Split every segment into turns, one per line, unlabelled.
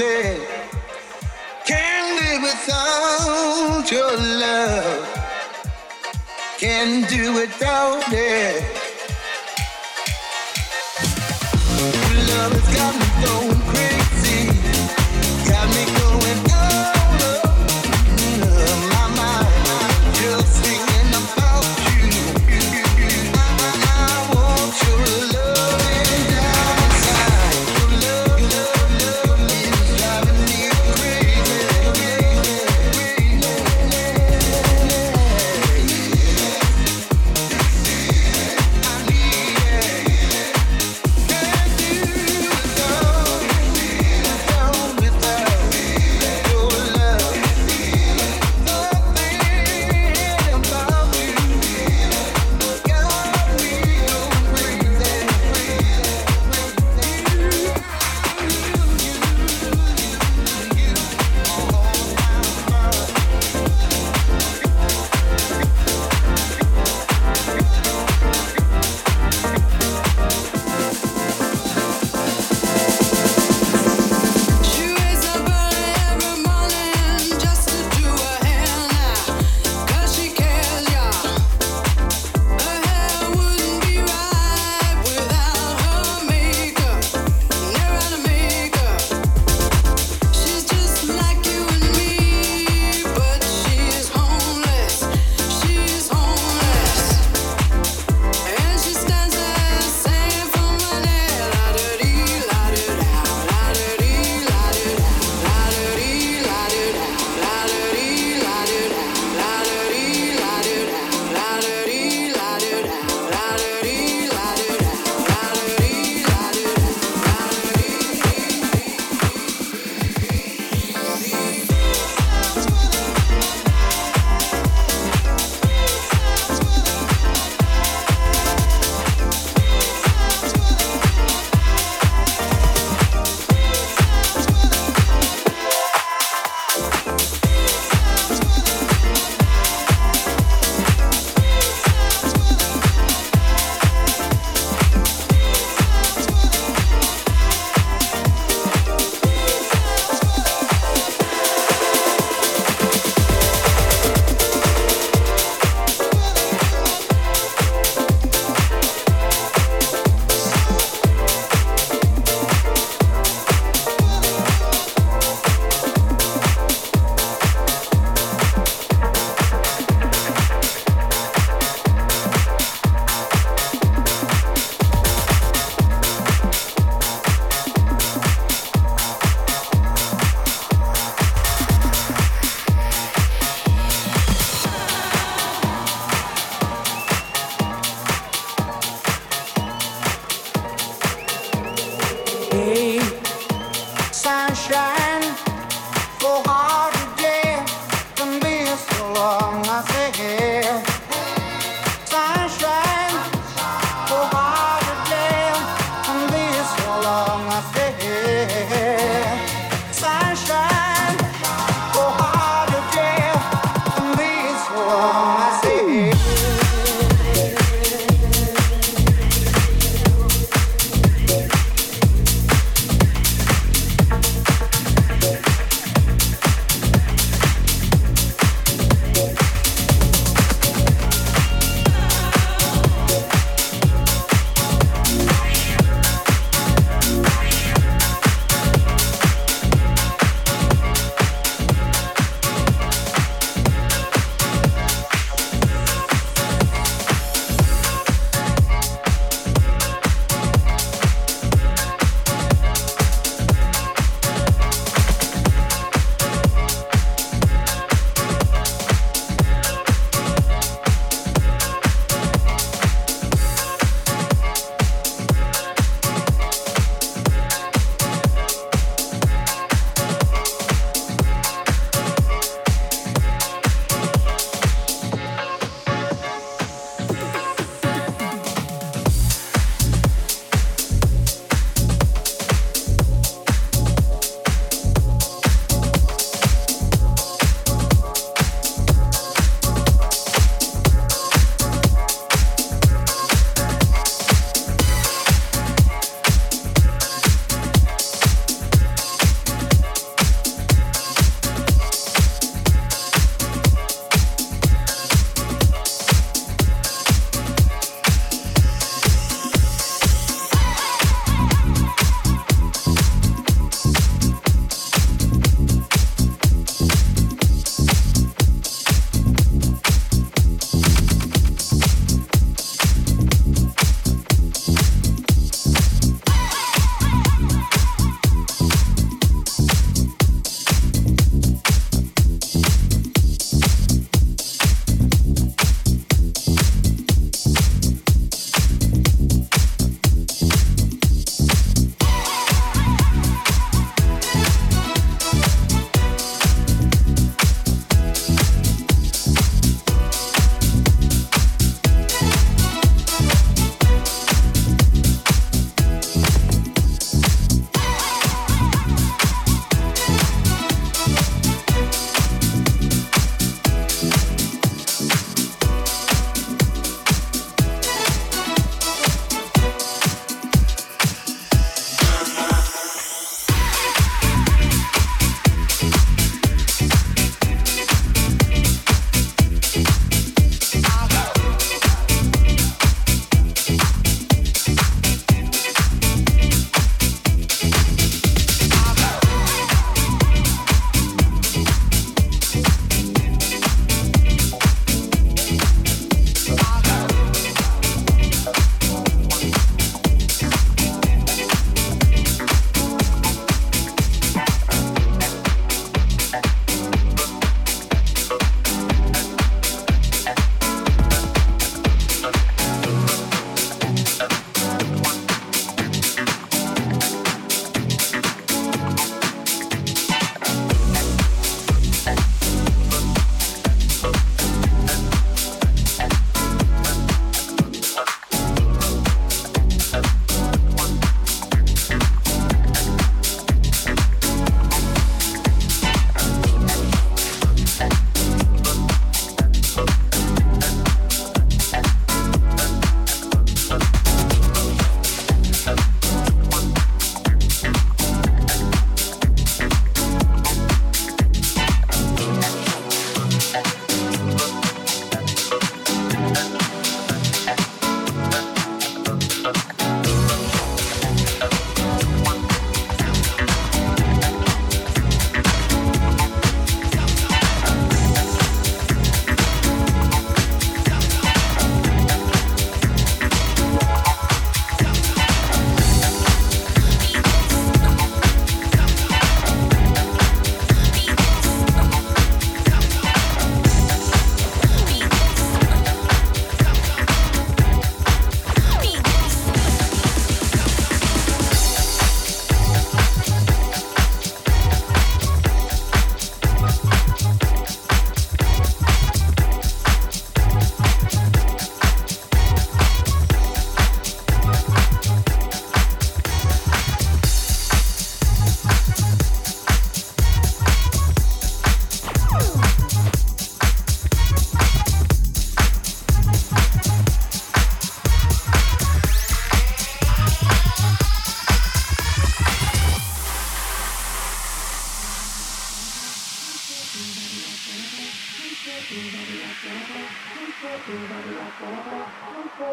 Can't live without your love. Can't do without it. Love has got me going.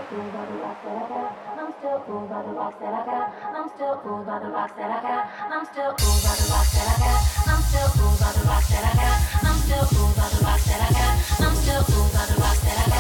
fooled by the rocks that I got. I'm still fooled by the rocks that I got. I'm still fooled by the rocks that I got. I'm still fooled by the rocks that I got. I'm still fooled by the rocks that I got. I'm still fooled by the rocks that I got. I'm still fooled by the rocks that I got.